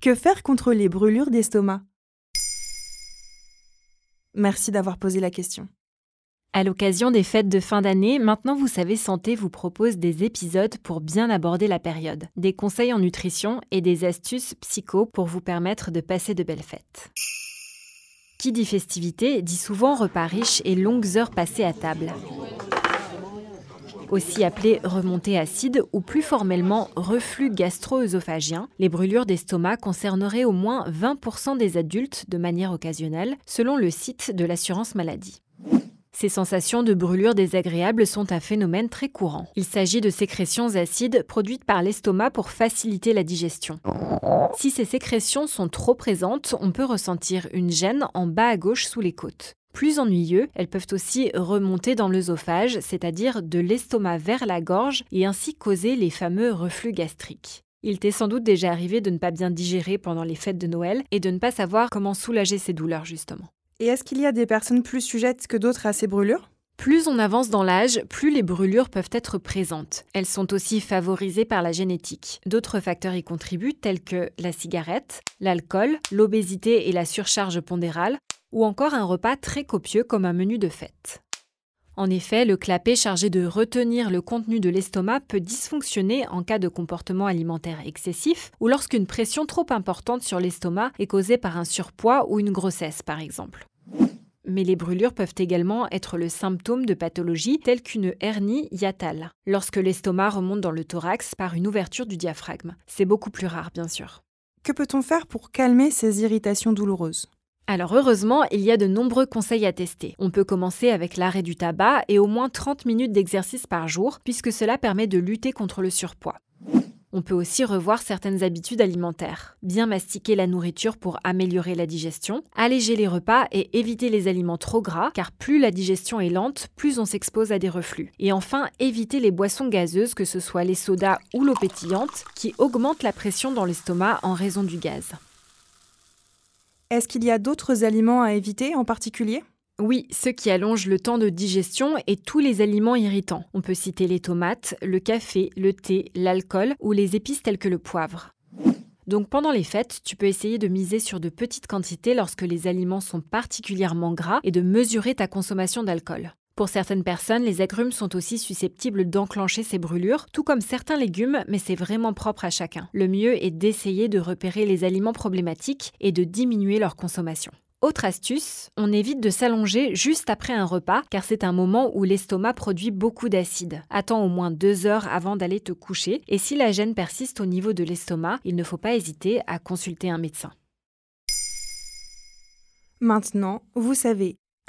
Que faire contre les brûlures d'estomac? Merci d'avoir posé la question. À l'occasion des fêtes de fin d'année, Maintenant vous savez santé vous propose des épisodes pour bien aborder la période, des conseils en nutrition et des astuces psycho pour vous permettre de passer de belles fêtes. Qui dit festivité dit souvent repas riches et longues heures passées à table aussi appelé remontée acide ou plus formellement reflux gastro-œsophagien, les brûlures d'estomac concerneraient au moins 20% des adultes de manière occasionnelle, selon le site de l'assurance maladie. Ces sensations de brûlure désagréables sont un phénomène très courant. Il s'agit de sécrétions acides produites par l'estomac pour faciliter la digestion. Si ces sécrétions sont trop présentes, on peut ressentir une gêne en bas à gauche sous les côtes. Plus ennuyeux, elles peuvent aussi remonter dans l'œsophage, c'est-à-dire de l'estomac vers la gorge, et ainsi causer les fameux reflux gastriques. Il t'est sans doute déjà arrivé de ne pas bien digérer pendant les fêtes de Noël et de ne pas savoir comment soulager ces douleurs justement. Et est-ce qu'il y a des personnes plus sujettes que d'autres à ces brûlures? Plus on avance dans l'âge, plus les brûlures peuvent être présentes. Elles sont aussi favorisées par la génétique. D'autres facteurs y contribuent tels que la cigarette, l'alcool, l'obésité et la surcharge pondérale, ou encore un repas très copieux comme un menu de fête. En effet, le clapet chargé de retenir le contenu de l'estomac peut dysfonctionner en cas de comportement alimentaire excessif ou lorsqu'une pression trop importante sur l'estomac est causée par un surpoids ou une grossesse, par exemple. Mais les brûlures peuvent également être le symptôme de pathologies telles qu'une hernie hiatale, lorsque l'estomac remonte dans le thorax par une ouverture du diaphragme. C'est beaucoup plus rare, bien sûr. Que peut-on faire pour calmer ces irritations douloureuses? Alors heureusement, il y a de nombreux conseils à tester. On peut commencer avec l'arrêt du tabac et au moins 30 minutes d'exercice par jour, puisque cela permet de lutter contre le surpoids. On peut aussi revoir certaines habitudes alimentaires. Bien mastiquer la nourriture pour améliorer la digestion, alléger les repas et éviter les aliments trop gras, car plus la digestion est lente, plus on s'expose à des reflux. Et enfin, éviter les boissons gazeuses, que ce soit les sodas ou l'eau pétillante, qui augmentent la pression dans l'estomac en raison du gaz. Est-ce qu'il y a d'autres aliments à éviter en particulier? Oui, ceux qui allongent le temps de digestion et tous les aliments irritants. On peut citer les tomates, le café, le thé, l'alcool ou les épices telles que le poivre. Donc pendant les fêtes, tu peux essayer de miser sur de petites quantités lorsque les aliments sont particulièrement gras et de mesurer ta consommation d'alcool. Pour certaines personnes, les agrumes sont aussi susceptibles d'enclencher ces brûlures, tout comme certains légumes, mais c'est vraiment propre à chacun. Le mieux est d'essayer de repérer les aliments problématiques et de diminuer leur consommation. Autre astuce, on évite de s'allonger juste après un repas car c'est un moment où l'estomac produit beaucoup d'acide. Attends au moins deux heures avant d'aller te coucher et si la gêne persiste au niveau de l'estomac, il ne faut pas hésiter à consulter un médecin. Maintenant, vous savez,